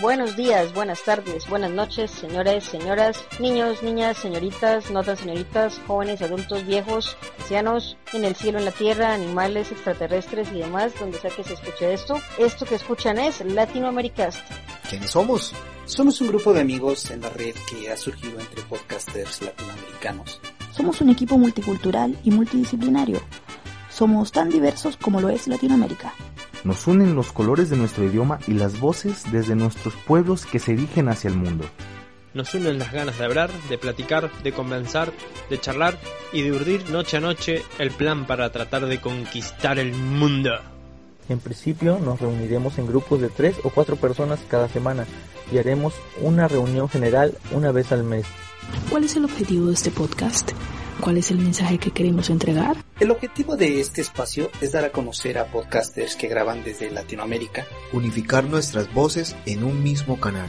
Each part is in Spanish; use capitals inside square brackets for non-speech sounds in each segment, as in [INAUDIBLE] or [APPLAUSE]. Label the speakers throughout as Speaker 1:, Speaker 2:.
Speaker 1: Buenos días, buenas tardes, buenas noches, señores, señoras, niños, niñas, señoritas, no tan señoritas, jóvenes, adultos, viejos, ancianos, en el cielo, en la tierra, animales, extraterrestres y demás, donde sea que se escuche esto. Esto que escuchan es Latinoamericast.
Speaker 2: ¿Quiénes somos?
Speaker 3: Somos un grupo de amigos en la red que ha surgido entre podcasters latinoamericanos.
Speaker 4: Somos un equipo multicultural y multidisciplinario. Somos tan diversos como lo es Latinoamérica.
Speaker 5: Nos unen los colores de nuestro idioma y las voces desde nuestros pueblos que se dirigen hacia el mundo.
Speaker 6: Nos unen las ganas de hablar, de platicar, de conversar, de charlar y de urdir noche a noche el plan para tratar de conquistar el mundo.
Speaker 7: En principio nos reuniremos en grupos de tres o cuatro personas cada semana y haremos una reunión general una vez al mes.
Speaker 4: ¿Cuál es el objetivo de este podcast? ¿Cuál es el mensaje que queremos entregar?
Speaker 3: El objetivo de este espacio es dar a conocer a podcasters que graban desde Latinoamérica,
Speaker 2: unificar nuestras voces en un mismo canal,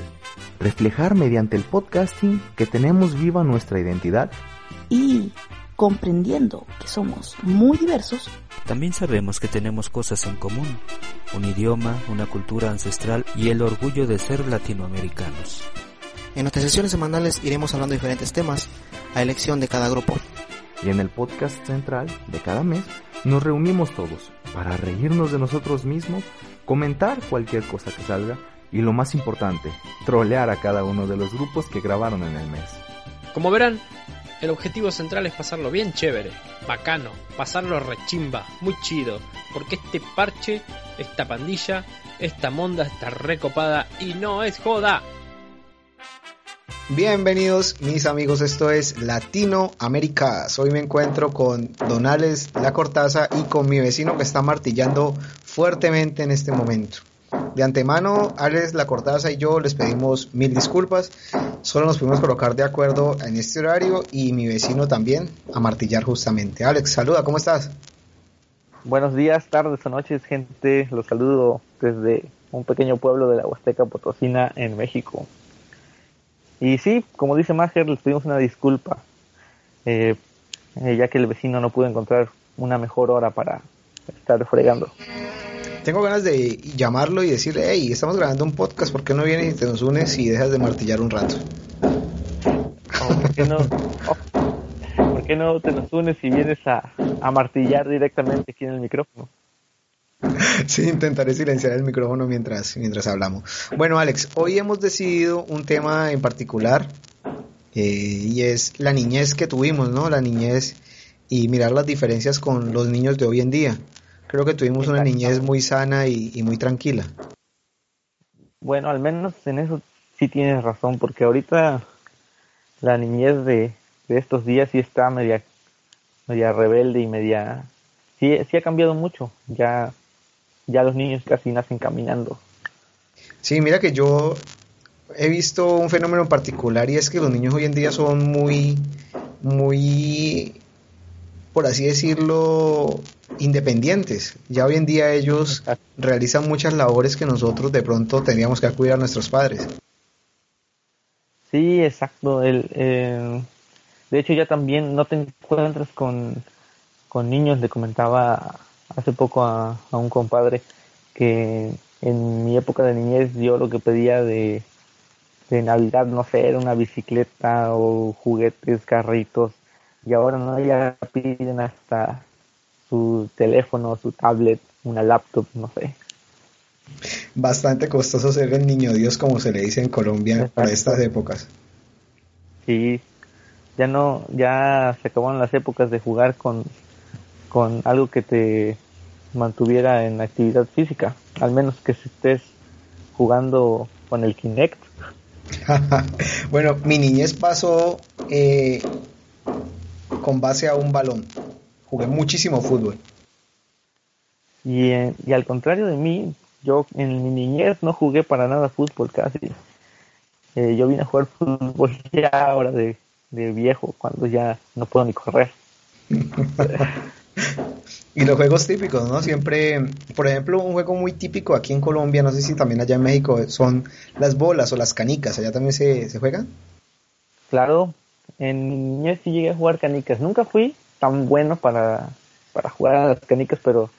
Speaker 5: reflejar mediante el podcasting que tenemos viva nuestra identidad
Speaker 4: y comprendiendo que somos muy diversos,
Speaker 8: también sabemos que tenemos cosas en común, un idioma, una cultura ancestral y el orgullo de ser latinoamericanos.
Speaker 2: En nuestras sesiones semanales iremos hablando de diferentes temas a elección de cada grupo.
Speaker 5: Y en el podcast central de cada mes nos reunimos todos para reírnos de nosotros mismos, comentar cualquier cosa que salga y lo más importante, trolear a cada uno de los grupos que grabaron en el mes.
Speaker 6: Como verán, el objetivo central es pasarlo bien chévere, bacano, pasarlo rechimba, muy chido, porque este parche, esta pandilla, esta monda está recopada y no es joda.
Speaker 2: Bienvenidos mis amigos, esto es Latino Américas. Hoy me encuentro con Donales La Cortaza y con mi vecino que está martillando fuertemente en este momento. De antemano, Alex La Cortaza y yo les pedimos mil disculpas. Solo nos pudimos colocar de acuerdo en este horario y mi vecino también a martillar justamente. Alex, saluda, ¿cómo estás?
Speaker 7: Buenos días, tardes o noches, gente. Los saludo desde un pequeño pueblo de la Huasteca Potosina en México. Y sí, como dice Mager, les pedimos una disculpa, eh, eh, ya que el vecino no pudo encontrar una mejor hora para estar fregando.
Speaker 2: Tengo ganas de llamarlo y decirle, hey, estamos grabando un podcast, ¿por qué no vienes y te nos unes y dejas de martillar un rato?
Speaker 7: ¿Por qué no, oh, ¿por qué no te nos unes y vienes a, a martillar directamente aquí en el micrófono? [LAUGHS]
Speaker 2: Sí, intentaré silenciar el micrófono mientras, mientras hablamos. Bueno, Alex, hoy hemos decidido un tema en particular eh, y es la niñez que tuvimos, ¿no? La niñez y mirar las diferencias con los niños de hoy en día. Creo que tuvimos una niñez muy sana y, y muy tranquila.
Speaker 7: Bueno, al menos en eso sí tienes razón, porque ahorita la niñez de, de estos días sí está media, media rebelde y media... Sí, sí ha cambiado mucho. Ya ya los niños casi nacen caminando.
Speaker 2: Sí, mira que yo he visto un fenómeno en particular y es que los niños hoy en día son muy, muy, por así decirlo, independientes. Ya hoy en día ellos realizan muchas labores que nosotros de pronto teníamos que acudir a nuestros padres.
Speaker 7: Sí, exacto. El, eh, de hecho, ya también no te encuentras con, con niños, le comentaba hace poco a, un compadre que en mi época de niñez yo lo que pedía de, de Navidad, no sé, era una bicicleta o juguetes, carritos, y ahora no, ya piden hasta su teléfono, su tablet, una laptop, no sé.
Speaker 2: Bastante costoso ser el niño Dios, como se le dice en Colombia para estas épocas.
Speaker 7: Sí, ya no, ya se acabaron las épocas de jugar con con algo que te mantuviera en actividad física, al menos que si estés jugando con el Kinect. [LAUGHS]
Speaker 2: bueno, mi niñez pasó eh, con base a un balón. Jugué muchísimo fútbol.
Speaker 7: Y, eh, y al contrario de mí, yo en mi niñez no jugué para nada fútbol casi. Eh, yo vine a jugar fútbol [LAUGHS] ya ahora de, de viejo, cuando ya no puedo ni correr. [LAUGHS]
Speaker 2: y los juegos típicos, ¿no? Siempre, por ejemplo, un juego muy típico aquí en Colombia, no sé si también allá en México, son las bolas o las canicas. ¿Allá también se, se juegan?
Speaker 7: Claro, en mi niñez sí llegué a jugar canicas. Nunca fui tan bueno para, para jugar a las canicas, pero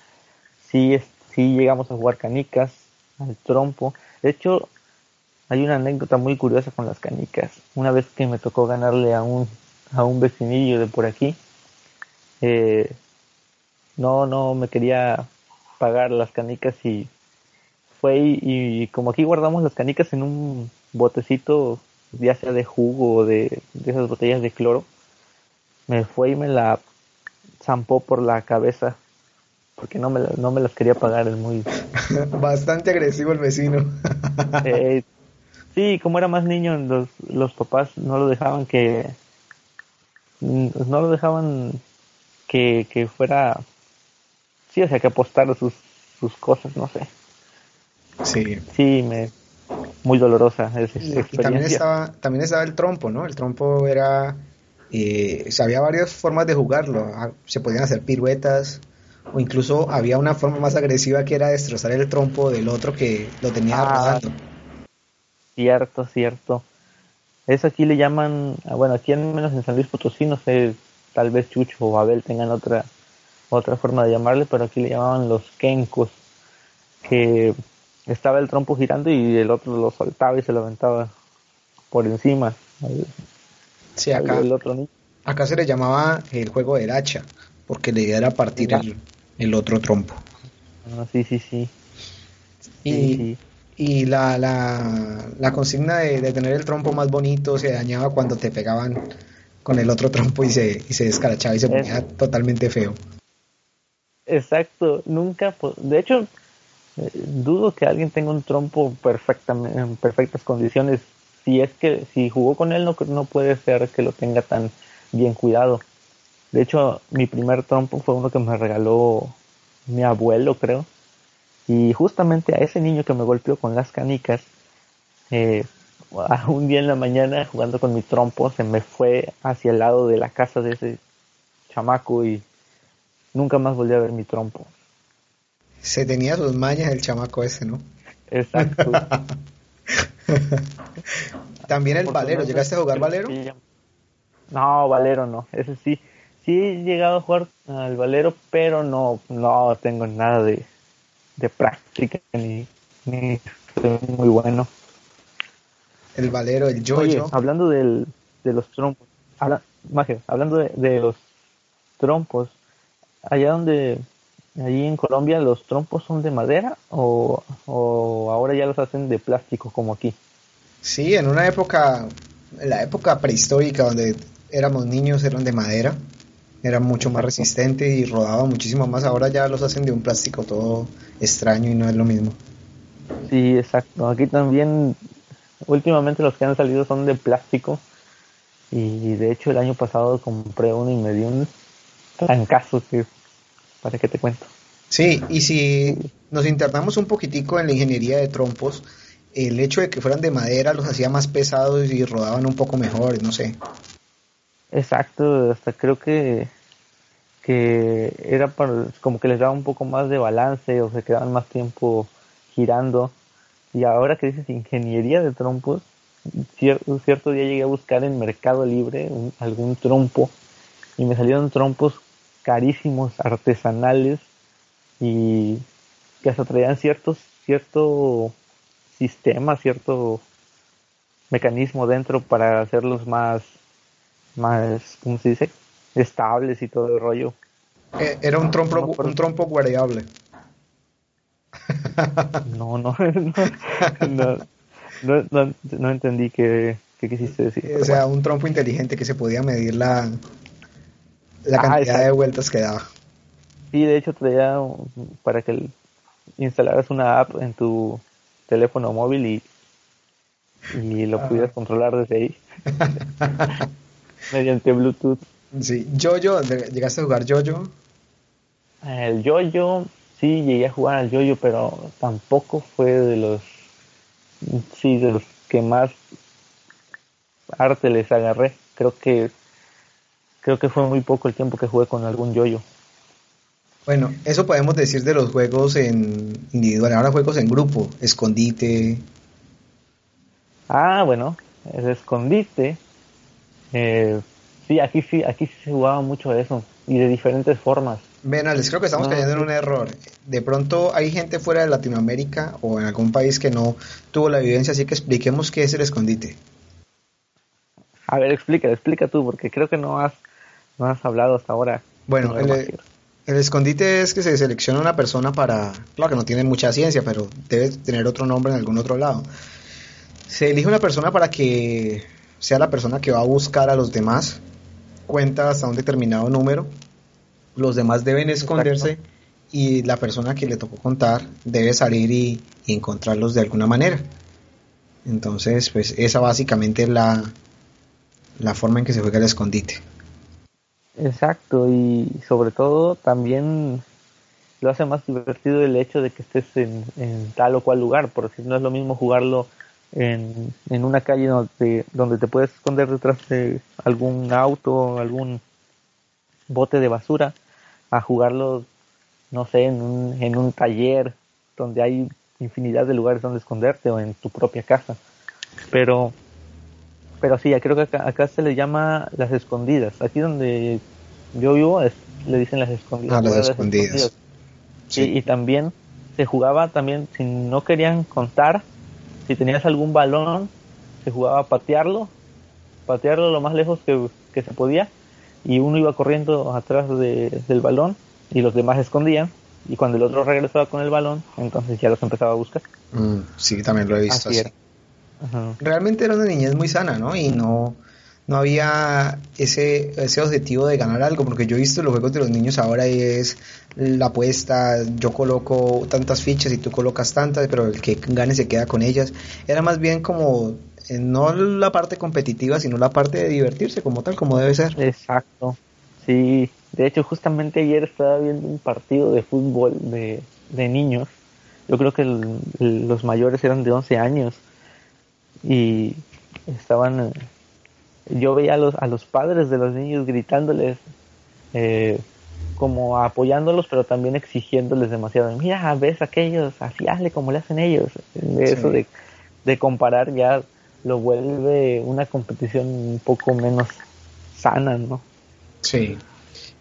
Speaker 7: sí, sí llegamos a jugar canicas, al trompo. De hecho, hay una anécdota muy curiosa con las canicas. Una vez que me tocó ganarle a un, a un vecinillo de por aquí, eh, no, no me quería pagar las canicas y fue y, como aquí guardamos las canicas en un botecito, ya sea de jugo o de, de esas botellas de cloro, me fue y me la zampó por la cabeza porque no me, no me las quería pagar, es muy... [LAUGHS]
Speaker 2: Bastante agresivo el vecino. [LAUGHS]
Speaker 7: eh, sí, como era más niño, los, los papás no lo dejaban que... No lo dejaban que, que fuera... Sí, o sea, que apostara sus, sus cosas, no sé.
Speaker 2: Sí.
Speaker 7: Sí, me... Muy dolorosa esa
Speaker 2: y, y también estaba, también estaba el trompo, ¿no? El trompo era... Eh, o había varias formas de jugarlo. Ah, se podían hacer piruetas, o incluso había una forma más agresiva que era destrozar el trompo del otro que lo tenía ah,
Speaker 7: Cierto, cierto. Eso aquí le llaman, ah, bueno, aquí al menos en San Luis Potosí, no sé, tal vez Chucho o Babel tengan otra otra forma de llamarle, pero aquí le llamaban los kenkos, que estaba el trompo girando y el otro lo soltaba y se lo aventaba por encima.
Speaker 2: sí, acá, otro acá se le llamaba el juego del hacha, porque la idea era partir el, el otro trompo.
Speaker 7: Ah, sí, sí, sí.
Speaker 2: Y, y la, la, la, consigna de, tener el trompo más bonito se dañaba cuando te pegaban con el otro trompo y se, y se descarachaba y se ponía totalmente feo.
Speaker 7: Exacto, nunca, de hecho, eh, dudo que alguien tenga un trompo perfectamente, en perfectas condiciones. Si es que, si jugó con él, no, no puede ser que lo tenga tan bien cuidado. De hecho, mi primer trompo fue uno que me regaló mi abuelo, creo. Y justamente a ese niño que me golpeó con las canicas, eh, un día en la mañana jugando con mi trompo, se me fue hacia el lado de la casa de ese chamaco y nunca más volví a ver mi trompo.
Speaker 2: Se tenía sus mañas el chamaco ese, ¿no?
Speaker 7: Exacto. [LAUGHS]
Speaker 2: También el valero, ¿llegaste a jugar valero?
Speaker 7: No, valero no, ese sí sí he llegado a jugar al valero, pero no, no tengo nada de, de práctica ni, ni soy muy bueno.
Speaker 2: El valero, el yo-yo.
Speaker 7: hablando del, de los trompos, habla, hablando de, de, los trompos, allá donde, allí en Colombia, ¿los trompos son de madera o, o ahora ya los hacen de plástico como aquí?
Speaker 2: Sí, en una época, en la época prehistórica donde éramos niños eran de madera era mucho más resistente y rodaba muchísimo más. Ahora ya los hacen de un plástico todo extraño y no es lo mismo.
Speaker 7: Sí, exacto. Aquí también últimamente los que han salido son de plástico y de hecho el año pasado compré uno y me dio un trancazo que para qué te cuento.
Speaker 2: Sí, y si nos internamos un poquitico en la ingeniería de trompos, el hecho de que fueran de madera los hacía más pesados y rodaban un poco mejor, no sé.
Speaker 7: Exacto, hasta creo que que era para, como que les daba un poco más de balance o se quedaban más tiempo girando. Y ahora que dices ingeniería de trompos, cierto, cierto día llegué a buscar en Mercado Libre algún trompo y me salieron trompos carísimos, artesanales y que hasta traían ciertos, cierto sistema, cierto mecanismo dentro para hacerlos más más, ¿cómo se dice? Estables y todo el rollo.
Speaker 2: Eh, era un trompo, un trompo variable. [LAUGHS]
Speaker 7: No, [LAUGHS] no, no, no, no, entendí qué, qué, quisiste decir.
Speaker 2: O sea, un trompo inteligente que se podía medir la, la cantidad de vueltas que daba.
Speaker 7: Sí, de hecho traía para que instalaras una app en tu teléfono móvil y, y lo pudieras controlar desde ahí. [LAUGHS] mediante Bluetooth.
Speaker 2: Sí, Jojo, ¿llegaste a jugar Jojo?
Speaker 7: El Jojo, sí llegué a jugar al yoyo, pero tampoco fue de los, sí, de los que más arte les agarré. Creo que, creo que fue muy poco el tiempo que jugué con algún yoyo.
Speaker 2: Bueno, eso podemos decir de los juegos en individual. Ahora juegos en grupo, escondite.
Speaker 7: Ah, bueno, el escondite. Eh, sí, aquí sí, aquí sí se jugaba mucho eso y de diferentes formas.
Speaker 2: Venales, creo que estamos cayendo en un error. De pronto hay gente fuera de Latinoamérica o en algún país que no tuvo la vivencia, así que expliquemos qué es el escondite.
Speaker 7: A ver, explica, explica tú, porque creo que no has, no has hablado hasta ahora.
Speaker 2: Bueno, el, el, escondite es que se selecciona una persona para, claro que no tiene mucha ciencia, pero debe tener otro nombre en algún otro lado. Se elige una persona para que sea la persona que va a buscar a los demás, cuenta hasta un determinado número los demás deben esconderse y la persona que le tocó contar debe salir y, encontrarlos de alguna manera. Entonces, pues esa básicamente es la, la forma en que se juega el escondite.
Speaker 7: Exacto, y sobre todo también lo hace más divertido el hecho de que estés en, tal o cual lugar, porque no es lo mismo jugarlo en, en una calle donde, donde te puedes esconder detrás de algún auto, algún bote de basura, a jugarlo, no sé, en un, en un taller donde hay infinidad de lugares donde esconderte o en tu propia casa. Pero, pero sí, creo que acá, se le llama las escondidas. Aquí donde yo vivo le dicen las escondidas.
Speaker 2: Ah, las escondidas.
Speaker 7: Sí. Y, también se jugaba también, si no querían contar, si tenías algún balón, se jugaba a patearlo, patearlo lo más lejos que, que se podía y uno iba corriendo atrás del balón y los demás se escondían y cuando el otro regresaba con el balón, entonces ya los empezaba a buscar.
Speaker 2: Mm, sí, también lo he visto así. Realmente era una niñez muy sana, ¿no? Y no, no había ese, ese objetivo de ganar algo, porque yo he visto los juegos de los niños ahora y es la apuesta, yo coloco tantas fichas y tú colocas tantas, pero el que gane se queda con ellas. Era más bien como eh, no la parte competitiva, sino la parte de divertirse como tal, como debe ser.
Speaker 7: Exacto. Sí, de hecho justamente ayer estaba viendo un partido de fútbol de, de niños. Yo creo que los mayores eran de 11 años y estaban... Eh, yo veía a los, a los padres de los niños gritándoles eh, como apoyándolos, pero también exigiéndoles demasiado. Mira, ves aquellos, así hazle como le hacen ellos. Eso de, de comparar ya lo vuelve una competición un poco menos sana, ¿no?
Speaker 2: Sí.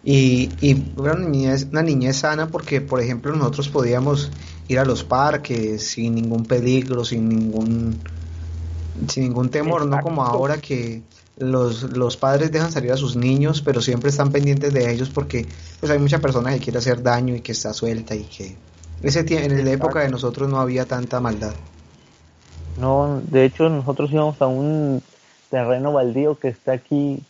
Speaker 2: Y, y una, niñez, una niñez sana porque, por ejemplo, nosotros podíamos ir a los parques sin ningún peligro, sin ningún sin ningún temor, no como ahora que los, los padres dejan salir a sus niños, pero siempre están pendientes de ellos porque pues hay mucha persona que quiere hacer daño y que está suelta y que ese en la época de nosotros no había tanta maldad.
Speaker 7: No, de hecho nosotros íbamos a un terreno baldío que está aquí,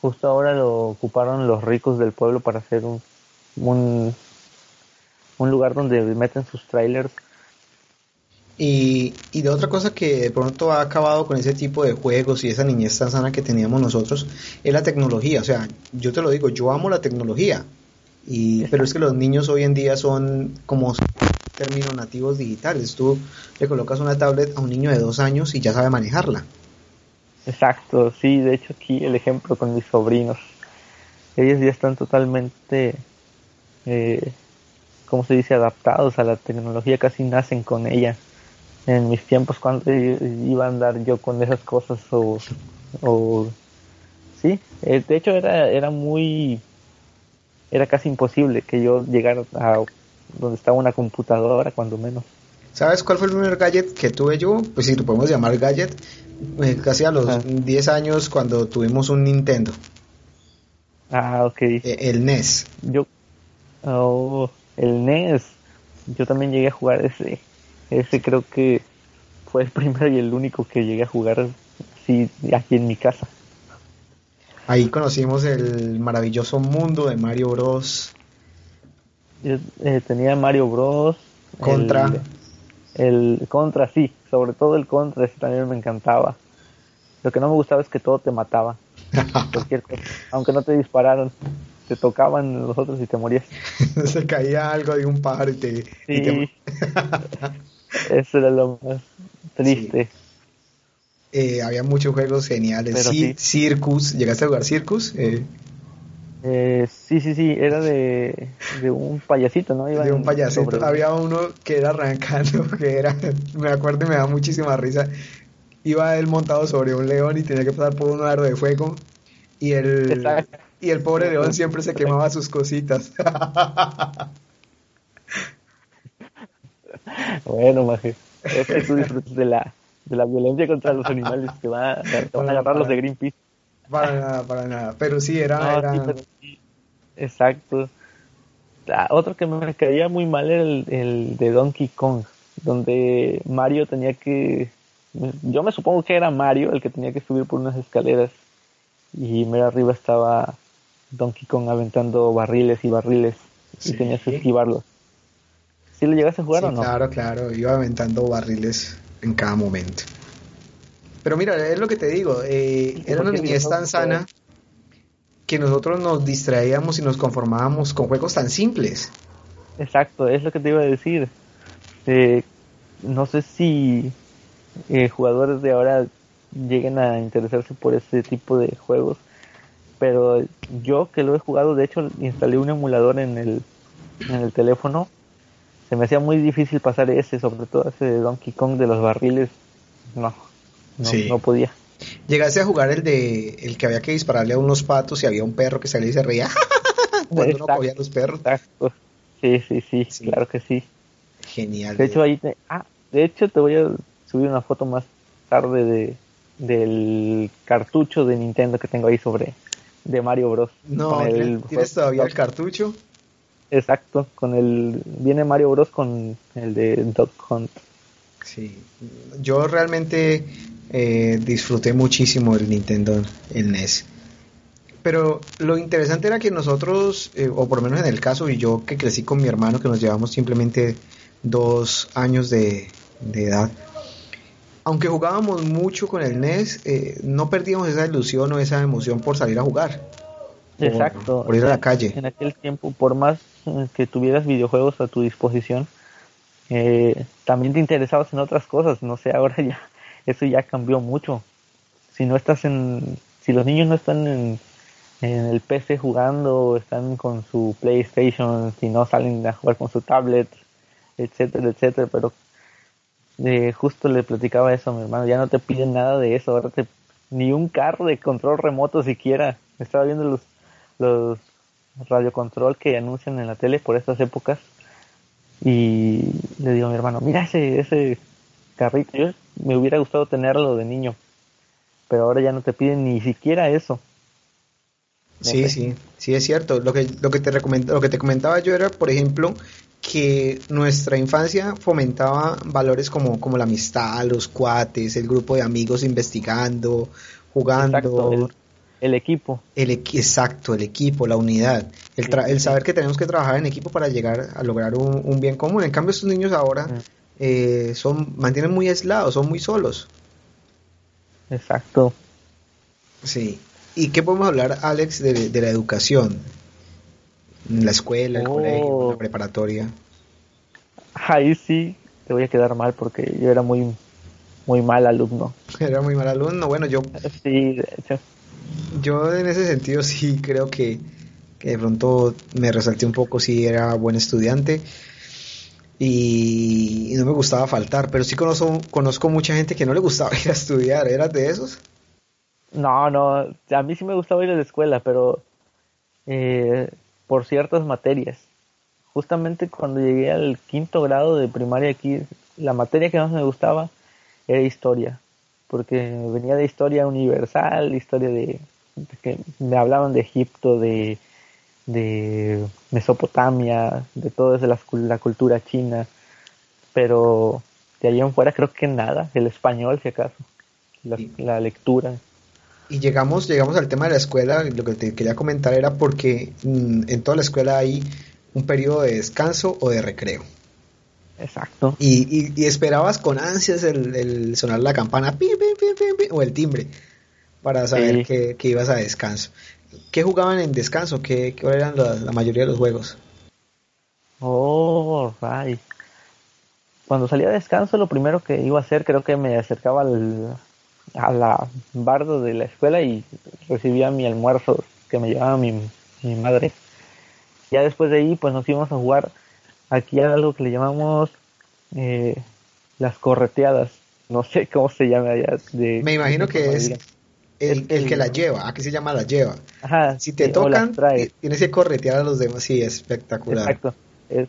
Speaker 7: justo ahora lo ocuparon los ricos del pueblo para hacer un, un, lugar donde meten sus trailers.
Speaker 2: Y, y de otra cosa que de pronto ha acabado con ese tipo de juegos y esa niñez tan sana que teníamos nosotros es la tecnología. O sea, yo te lo digo, yo amo la tecnología. Y, pero es que los niños hoy en día son como términos nativos digitales. Tú le colocas una tablet a un niño de dos años y ya sabe manejarla.
Speaker 7: Exacto, sí, de hecho aquí el ejemplo con mis sobrinos. Ellos ya están totalmente, eh, ¿cómo se dice?, adaptados a la tecnología, casi nacen con ella. En mis tiempos, cuando iba a andar yo con esas cosas o, o sí, eh, de hecho era, era muy, era casi imposible que yo llegara a donde estaba una computadora, cuando menos.
Speaker 2: ¿Sabes cuál fue el primer gadget que tuve yo? Pues si lo podemos llamar gadget, eh, casi a los 10 años cuando tuvimos un Nintendo.
Speaker 7: Ah, ok.
Speaker 2: E, el NES.
Speaker 7: Yo, oh, el NES. Yo también llegué a jugar ese. Ese creo que fue el primero y el único que llegué a jugar así aquí en mi casa.
Speaker 2: Ahí conocimos el maravilloso mundo de Mario Bros.
Speaker 7: Eh, tenía Mario Bros.
Speaker 2: Contra.
Speaker 7: El, Contra, sí. Sobre todo el Contra, ese también me encantaba. Lo que no me gustaba es que todo te mataba. [LAUGHS] aunque no te dispararon. te tocaban los otros y te morías. [LAUGHS]
Speaker 2: Se caía algo de un pájaro y te... y te- [LAUGHS]
Speaker 7: Eso era lo más triste.
Speaker 2: Eh, había muchos juegos geniales.
Speaker 7: Pero
Speaker 2: Sí,
Speaker 7: sí.
Speaker 2: Circus, ¿llegaste a jugar Circus? Eh,
Speaker 7: Eh, sí, sí, sí, era de, de un payasito, ¿no? Iban
Speaker 2: de un payasito.
Speaker 7: sobre-
Speaker 2: Había uno que era arrancando, [LAUGHS] que era, me acuerdo y me da muchísima risa. Iba él montado sobre un león y tenía que pasar por un aro de fuego. Y el, y el pobre león siempre se quemaba sus cositas. [LAUGHS]
Speaker 7: Bueno, maje, es que tú disfrutas de la, de la violencia contra los animales que va, te van a agarrar los de Greenpeace.
Speaker 2: para nada, para nada. Pero sí, era...
Speaker 7: No,
Speaker 2: era-
Speaker 7: sí, pero sí. Exacto. Ah, otro que me caía muy mal era el, el de Donkey Kong, donde Mario tenía que... Yo me supongo que era Mario el que tenía que subir por unas escaleras y mero arriba estaba Donkey Kong aventando barriles y barriles y tenías que esquivarlos. ¿Sí lo llegaste a jugar
Speaker 2: Sí,
Speaker 7: o no?
Speaker 2: Claro, claro, iba aventando barriles en cada momento. Pero mira, es lo que te digo, eh, era una niñez tan sana que nosotros nos distraíamos y nos conformábamos con juegos tan simples.
Speaker 7: Exacto, es lo que te iba a decir. Eh, no sé si eh, jugadores de ahora lleguen a interesarse por este tipo de juegos, pero yo que lo he jugado, de hecho instalé un emulador en el, en el teléfono, se me hacía muy difícil pasar ese, sobre todo ese de Donkey Kong de los barriles, no, no,
Speaker 2: Sí.
Speaker 7: no podía.
Speaker 2: Llegaste a jugar el de el que había que dispararle a unos patos y había un perro que salía y se reía [LAUGHS] cuando uno
Speaker 7: Exacto.
Speaker 2: cogía a los perros.
Speaker 7: Exacto. Sí, sí, sí,
Speaker 2: Sí.
Speaker 7: claro que sí.
Speaker 2: Genial.
Speaker 7: De hecho, ahí te, ah, de hecho te voy a subir una foto más tarde de del cartucho de Nintendo que tengo ahí sobre de Mario Bros.
Speaker 2: no,
Speaker 7: el
Speaker 2: ¿tienes todavía el cartucho?
Speaker 7: Exacto, con el viene Mario Bros con el de Dog Hunt.
Speaker 2: Sí. Yo realmente eh, disfruté muchísimo el Nintendo, el NES. Pero lo interesante era que nosotros, eh, o por lo menos en el caso, y yo que crecí con mi hermano, que nos llevamos simplemente dos años de, de edad, aunque jugábamos mucho con el NES, eh, no perdíamos esa ilusión o esa emoción por salir a jugar.
Speaker 7: Exacto.
Speaker 2: por ir a la calle.
Speaker 7: En aquel tiempo, por más que tuvieras videojuegos a tu disposición, eh, también te interesabas en otras cosas. No sé, ahora ya [LAUGHS] eso ya cambió mucho. Si no estás en, si los niños no están en, el PC jugando, están con su PlayStation, si no salen a jugar con su tablet, etcétera, etcétera. Pero eh, justo le platicaba eso a mi hermano, ya no te piden nada de eso, ahora te ni un carro de control remoto siquiera. Estaba viendo los los radiocontrol que anuncian en la tele por estas épocas y le digo a mi hermano, mira ese ese carrito, yo me hubiera gustado tenerlo de niño, pero ahora ya no te piden ni siquiera eso. No
Speaker 2: Sí,
Speaker 7: sé.
Speaker 2: sí, sí es cierto. Lo que, lo que te lo que te comentaba yo era, por ejemplo, que nuestra infancia fomentaba valores como, como la amistad, los cuates, el grupo de amigos investigando, jugando,
Speaker 7: Exacto, el, equipo.
Speaker 2: el exacto, el equipo, la unidad, el, tra- el saber que tenemos que trabajar en equipo para llegar a lograr un, un bien común. En cambio, estos niños ahora eh, son mantienen muy aislados, son muy solos.
Speaker 7: Exacto.
Speaker 2: Sí. ¿Y qué podemos hablar, Alex, de, de la educación? La escuela, el
Speaker 7: Oh.
Speaker 2: colegio, la preparatoria.
Speaker 7: Ahí sí te voy a quedar mal porque yo era muy muy mal alumno. [LAUGHS]
Speaker 2: Era muy mal alumno. Bueno, yo,
Speaker 7: Sí, de hecho.
Speaker 2: Yo en ese sentido sí creo que, de pronto me resalté un poco si era buen estudiante y, y no me gustaba faltar, pero sí conozco, conozco mucha gente que no le gustaba [LAUGHS] ir a estudiar. ¿Eras de esos?
Speaker 7: No, no, a mí sí me gustaba ir a la escuela, pero eh, por ciertas materias. Justamente cuando llegué al quinto grado de primaria aquí, la materia que más me gustaba era historia, porque venía de historia universal, historia de, de que me hablaban de Egipto, de, de Mesopotamia, de toda la, la cultura china, pero de allá en fuera creo que nada, el español si acaso, la,
Speaker 2: Sí.
Speaker 7: la lectura.
Speaker 2: Y llegamos, llegamos al tema de la escuela, lo que te quería comentar era porque mm, en toda la escuela hay un periodo de descanso o de recreo.
Speaker 7: Exacto.
Speaker 2: Y, y- y esperabas con ansias el, el sonar la campana pi, pi, pi, pi, pi, o el timbre. para saber
Speaker 7: Sí.
Speaker 2: que, que ibas a descanso. ¿Qué jugaban en descanso? ¿Qué, qué eran la, la mayoría de los juegos?
Speaker 7: Oh, right. Cuando salía de descanso, lo primero que iba a hacer, creo que me acercaba al, a la bardo de la escuela y recibía mi almuerzo que me llevaba mi, mi madre. Ya después de ahí, pues nos íbamos a jugar aquí hay algo que le llamamos eh, las correteadas. No sé cómo se llama allá. De,
Speaker 2: Me imagino
Speaker 7: de
Speaker 2: que es el, el que la lleva. Aquí se llama la lleva.
Speaker 7: Ajá,
Speaker 2: Si te
Speaker 7: sí,
Speaker 2: tocan, ti- tienes que corretear a los demás. Sí, espectacular.
Speaker 7: Exacto. Es,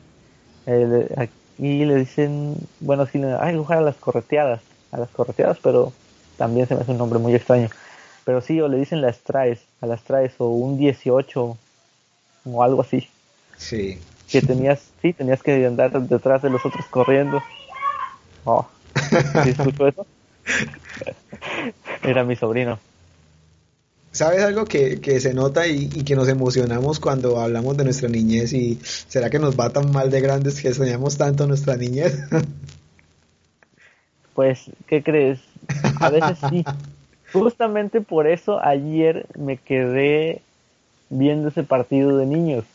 Speaker 7: el- aquí le dicen, bueno, sí, hay que jugar a las correteadas, a las correteadas, pero también se me hace un nombre muy extraño. Pero sí, o le dicen las traes, a las traes, o un 18, o algo así,
Speaker 2: Sí.
Speaker 7: Que tenías, sí, tenías que andar detrás de los otros corriendo. Oh, ¿sí escuchó eso? Era mi sobrino.
Speaker 2: ¿Sabes algo que, que se nota y, y que nos emocionamos cuando hablamos de nuestra niñez? ¿Y será que nos va tan mal de grandes que soñamos tanto nuestra niñez?
Speaker 7: Pues, ¿qué crees? A veces sí. [LAUGHS] Justamente por eso ayer me quedé viendo ese partido de niños.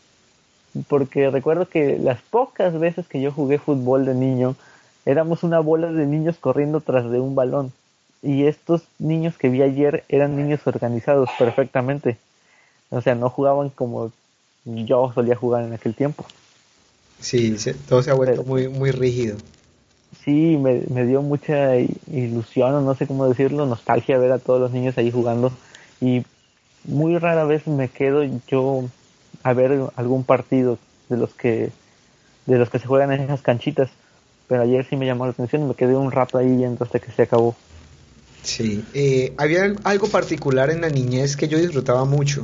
Speaker 7: Porque recuerdo que las pocas veces que yo jugué fútbol de niño, éramos una bola de niños corriendo tras de un balón. Y estos niños que vi ayer eran niños organizados perfectamente. O sea, no jugaban como yo solía jugar en aquel tiempo.
Speaker 2: Sí, se- todo se ha vuelto
Speaker 7: Pero-
Speaker 2: muy, muy rígido.
Speaker 7: sí me, me dio mucha ilusión, o no sé cómo decirlo, nostalgia ver a todos los niños ahí jugando y muy rara vez me quedo yo a ver algún partido de los que de los que se juegan en esas canchitas, pero ayer sí me llamó la atención y me quedé un rato ahí viendo hasta que se acabó.
Speaker 2: Sí, eh, había al- algo particular en la niñez que yo disfrutaba mucho.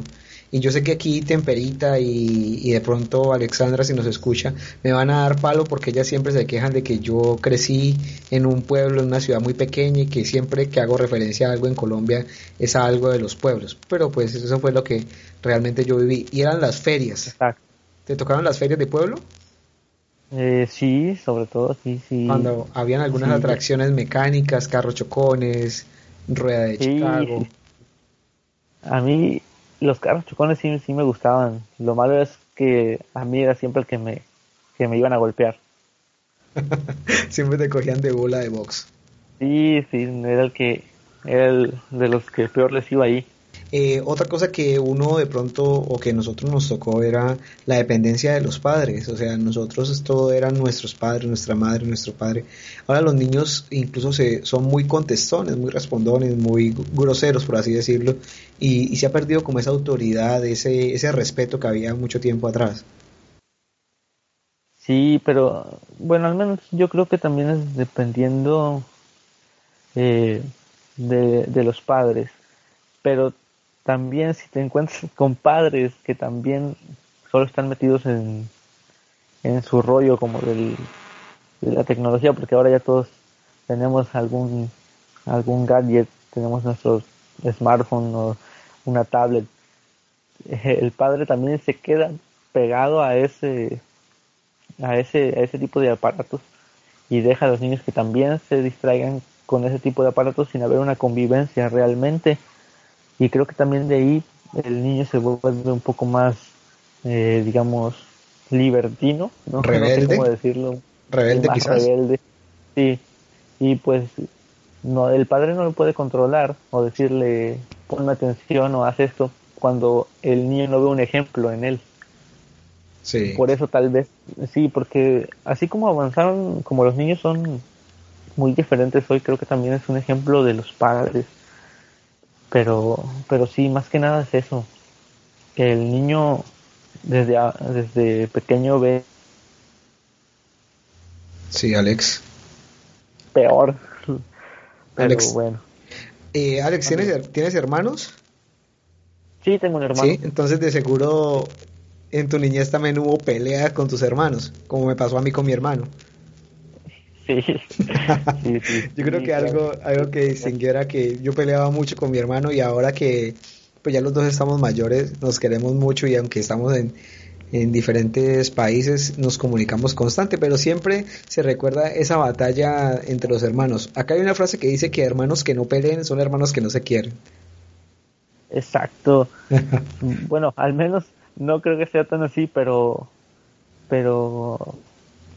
Speaker 2: Y yo sé que aquí Temperita y, y de pronto Alexandra, si nos escucha, me van a dar palo porque ellas siempre se quejan de que yo crecí en un pueblo, en una ciudad muy pequeña y que siempre que hago referencia a algo en Colombia es a algo de los pueblos. Pero pues eso fue lo que realmente yo viví. Y eran las ferias.
Speaker 7: Exacto.
Speaker 2: ¿Te tocaron las ferias de pueblo?
Speaker 7: Eh, sí, sobre todo, sí, sí.
Speaker 2: Cuando habían algunas
Speaker 7: Sí.
Speaker 2: atracciones mecánicas, carros chocones, rueda de
Speaker 7: Sí,
Speaker 2: Chicago.
Speaker 7: A mí los carros chocones sí, sí me gustaban. Lo malo es que a mí era siempre el que me, que me iban a golpear. [LAUGHS]
Speaker 2: Siempre te cogían de bola de box.
Speaker 7: Sí, sí, era el que era el de los que peor les iba ahí.
Speaker 2: Eh, otra cosa que uno de pronto o que nosotros nos tocó era la dependencia de los padres, o sea, nosotros todo eran nuestros padres, nuestra madre, nuestro padre. Ahora los niños incluso se, son muy contestones, muy respondones, muy groseros, por así decirlo, y, se ha perdido como esa autoridad, ese, ese respeto que había mucho tiempo atrás.
Speaker 7: Sí, pero bueno, al menos yo creo que también es dependiendo eh, de, de los padres. Pero también si te encuentras con padres que también solo están metidos en, en su rollo como del, de la tecnología, porque ahora ya todos tenemos algún, algún gadget, tenemos nuestro smartphone o una tablet. Eh, El padre también se queda pegado a ese a ese, a ese tipo de aparatos y deja a los niños que también se distraigan con ese tipo de aparatos sin haber una convivencia realmente. Y creo que también de ahí el niño se vuelve un poco más, eh, digamos, libertino, ¿no? [LAUGHS] No sé
Speaker 2: Rebelde.
Speaker 7: cómo decirlo.
Speaker 2: Rebelde
Speaker 7: más
Speaker 2: quizás.
Speaker 7: rebelde. Sí. Y pues no, el padre no lo puede controlar o decirle ponme atención o haz esto cuando el niño no ve un ejemplo en él.
Speaker 2: Sí.
Speaker 7: Por eso tal vez, sí, porque así como avanzaron, como los niños son muy diferentes hoy, creo que también es un ejemplo de los padres. Pero, pero sí, más que nada es eso, que el niño desde, desde pequeño ve
Speaker 2: Sí, Alex.
Speaker 7: peor. Pero
Speaker 2: Alex.
Speaker 7: bueno,
Speaker 2: Eh, Alex, ¿tienes, ¿tienes hermanos?
Speaker 7: sí, tengo un hermano.
Speaker 2: Sí, entonces de seguro en tu niñez también hubo peleas con tus hermanos, como me pasó a mí con mi hermano.
Speaker 7: Sí, [LAUGHS] sí, sí,
Speaker 2: Yo creo que algo, algo que distinguió era que yo peleaba mucho con mi hermano y ahora que pues ya los dos estamos mayores, nos queremos mucho y aunque estamos en, en diferentes países nos comunicamos constante, pero siempre se recuerda esa batalla entre los hermanos. Acá hay una frase que dice que hermanos que no peleen son hermanos que no se quieren.
Speaker 7: Exacto. [LAUGHS] bueno, al menos no creo que sea tan así, pero pero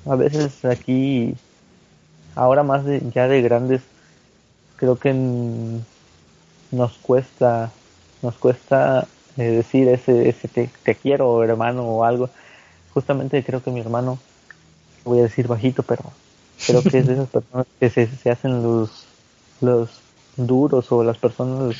Speaker 7: a veces aquí ahora más de, ya de grandes creo que nos cuesta nos cuesta eh, decir ese ese te, te, quiero hermano o algo. Justamente creo que mi hermano voy a decir bajito pero creo que es de [LAUGHS] esas personas que se, se hacen los los duros o las personas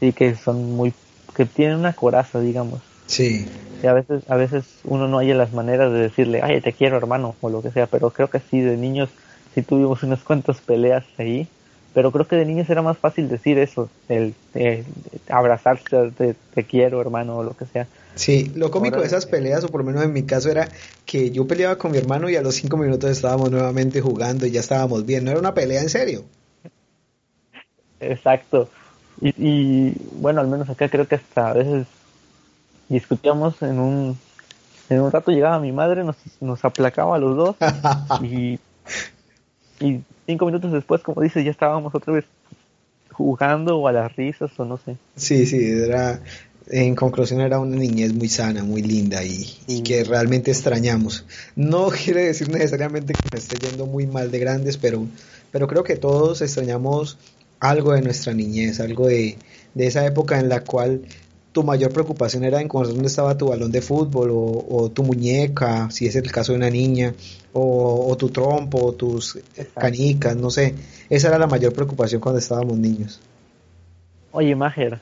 Speaker 7: sí que son muy que tienen una coraza digamos
Speaker 2: sí.
Speaker 7: Y a veces a veces uno no haya las maneras de decirle ay te quiero hermano o lo que sea pero creo que sí de niños sí tuvimos unas cuantas peleas ahí pero creo que de niños era más fácil decir eso el, el abrazarse te, te, quiero hermano o lo que sea.
Speaker 2: Sí lo cómico Ahora, de esas peleas o por lo menos en mi caso era que yo peleaba con mi hermano y a los cinco minutos estábamos nuevamente jugando y ya estábamos bien. No era una pelea en serio.
Speaker 7: Exacto. Y, y, bueno, al menos acá creo que hasta a veces discutíamos en un en un rato llegaba mi madre, nos, nos aplacaba a los dos [LAUGHS] y, y cinco minutos después, como dices, ya estábamos otra vez jugando o a las risas o no sé.
Speaker 2: Sí, sí, era en conclusión era una niñez muy sana, muy linda y, y, que realmente extrañamos. No [LAUGHS] quiere decir necesariamente que me esté yendo muy mal de grandes, pero, pero creo que todos extrañamos algo de nuestra niñez, algo de, de esa época en la cual tu mayor preocupación era encontrar dónde estaba tu balón de fútbol o, o, tu muñeca, si es el caso de una niña, o, o tu trompo, o tus Exacto. canicas, no sé. Esa era la mayor preocupación cuando estábamos niños.
Speaker 7: Oye, Majer,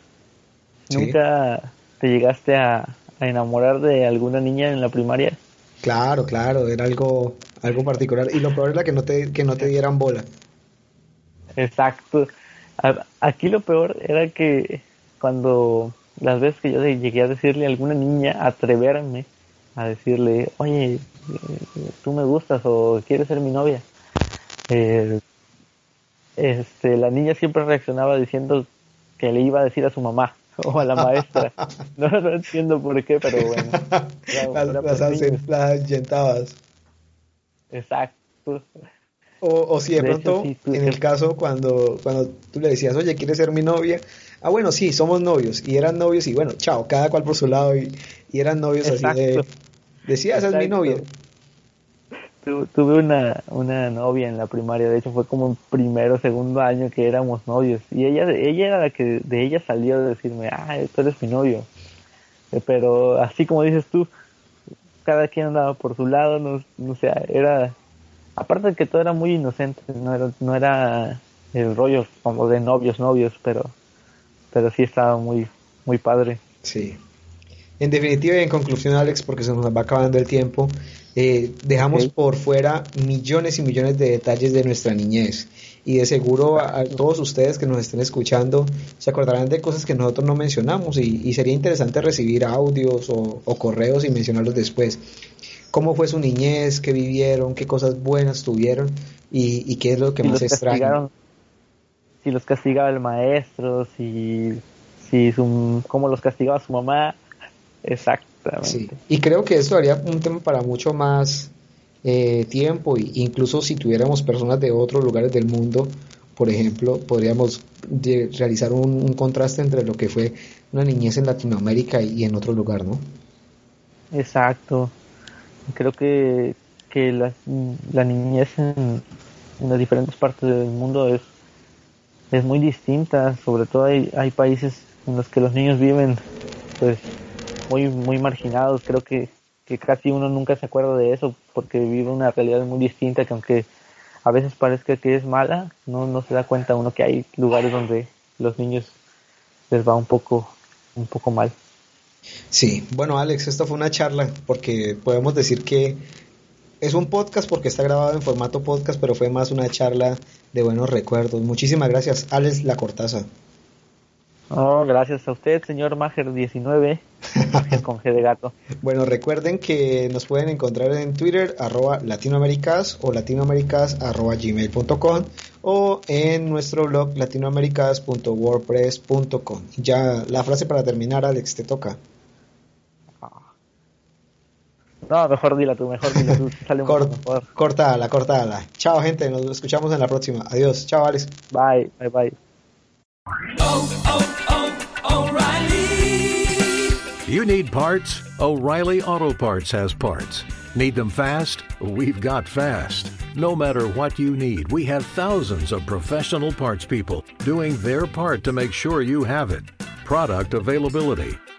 Speaker 7: ¿nunca ¿Sí? te llegaste a, a, enamorar de alguna niña en la primaria?
Speaker 2: Claro, claro, era algo, algo particular. Y lo peor era que no te, que no te dieran bola.
Speaker 7: Exacto. Aquí lo peor era que cuando las veces que yo llegué a decirle a alguna niña, atreverme a decirle, oye, tú me gustas o quieres ser mi novia, eh, este, la niña siempre reaccionaba diciendo que le iba a decir a su mamá [LAUGHS] o a la maestra. [LAUGHS] no, no entiendo por qué, pero bueno.
Speaker 2: las, las, las ahuyentabas.
Speaker 7: Exacto.
Speaker 2: O, o si de, de pronto, hecho, sí, en el caso cuando, cuando tú le decías, oye, ¿quieres ser mi novia? Ah, bueno, sí, somos novios. Y eran novios y bueno, chao, cada cual por su lado. Y, y eran novios Exacto. así de... Decía, esa es mi novia.
Speaker 7: Tuve una, una novia en la primaria, de hecho fue como en primero, segundo año que éramos novios. Y ella, ella era la que de ella salió de decirme, ah, tú eres mi novio. Eh, pero así como dices tú, cada quien andaba por su lado, no, no sé, era aparte de que todo era muy inocente, no era, no era el rollo como de novios, novios, pero, pero sí estaba muy, muy padre.
Speaker 2: Sí. En definitiva y en conclusión, Alex, porque se nos va acabando el tiempo, eh, dejamos okay. por fuera millones y millones de detalles de nuestra niñez. Y de seguro a, a, todos ustedes que nos estén escuchando se acordarán de cosas que nosotros no mencionamos y, y sería interesante recibir audios o, o correos y mencionarlos después cómo fue su niñez, qué vivieron, qué cosas buenas tuvieron y, y qué es lo que más extrañan.
Speaker 7: Si los castigaba el maestro, si, si su, cómo los castigaba su mamá, exactamente.
Speaker 2: Sí. Y creo que esto haría un tema para mucho más eh, tiempo, e incluso si tuviéramos personas de otros lugares del mundo, por ejemplo, podríamos realizar un, un contraste entre lo que fue una niñez en Latinoamérica y, en otro lugar, ¿no?
Speaker 7: Exacto creo que, que la, la niñez en, en, las diferentes partes del mundo es, es muy distinta, sobre todo hay, hay países en los que los niños viven pues muy, muy marginados, creo que, que casi uno nunca se acuerda de eso porque vive una realidad muy distinta que aunque a veces parezca que es mala, no, no se da cuenta uno que hay lugares donde los niños les va un poco, un poco mal.
Speaker 2: Sí, bueno Alex, esto fue una charla porque podemos decir que es un podcast porque está grabado en formato podcast, pero fue más una charla de buenos recuerdos. Muchísimas gracias, Alex La Cortaza.
Speaker 7: Oh, gracias a usted, señor Mager19, con G de gato.
Speaker 2: Bueno, recuerden que nos pueden encontrar en Twitter, arroba latinoamericas o latinoamericas arroba gmail.com o en nuestro blog latinoamericas.wordpress.com. Ya la frase para terminar, Alex, te toca.
Speaker 7: No, mejor dila tú, mejor dila tú. [LAUGHS] Sale
Speaker 2: Cort, mejor. Cortala, cortala. Chao, gente, nos escuchamos en la próxima. Adiós. Chao, Alex.
Speaker 7: Bye, bye, bye. Oh, oh, oh,
Speaker 9: O'Reilly! You need parts? O'Reilly Auto Parts has parts. Need them fast? We've got fast. No matter what you need, we have thousands of professional parts people doing their part to make sure you have it. Product availability.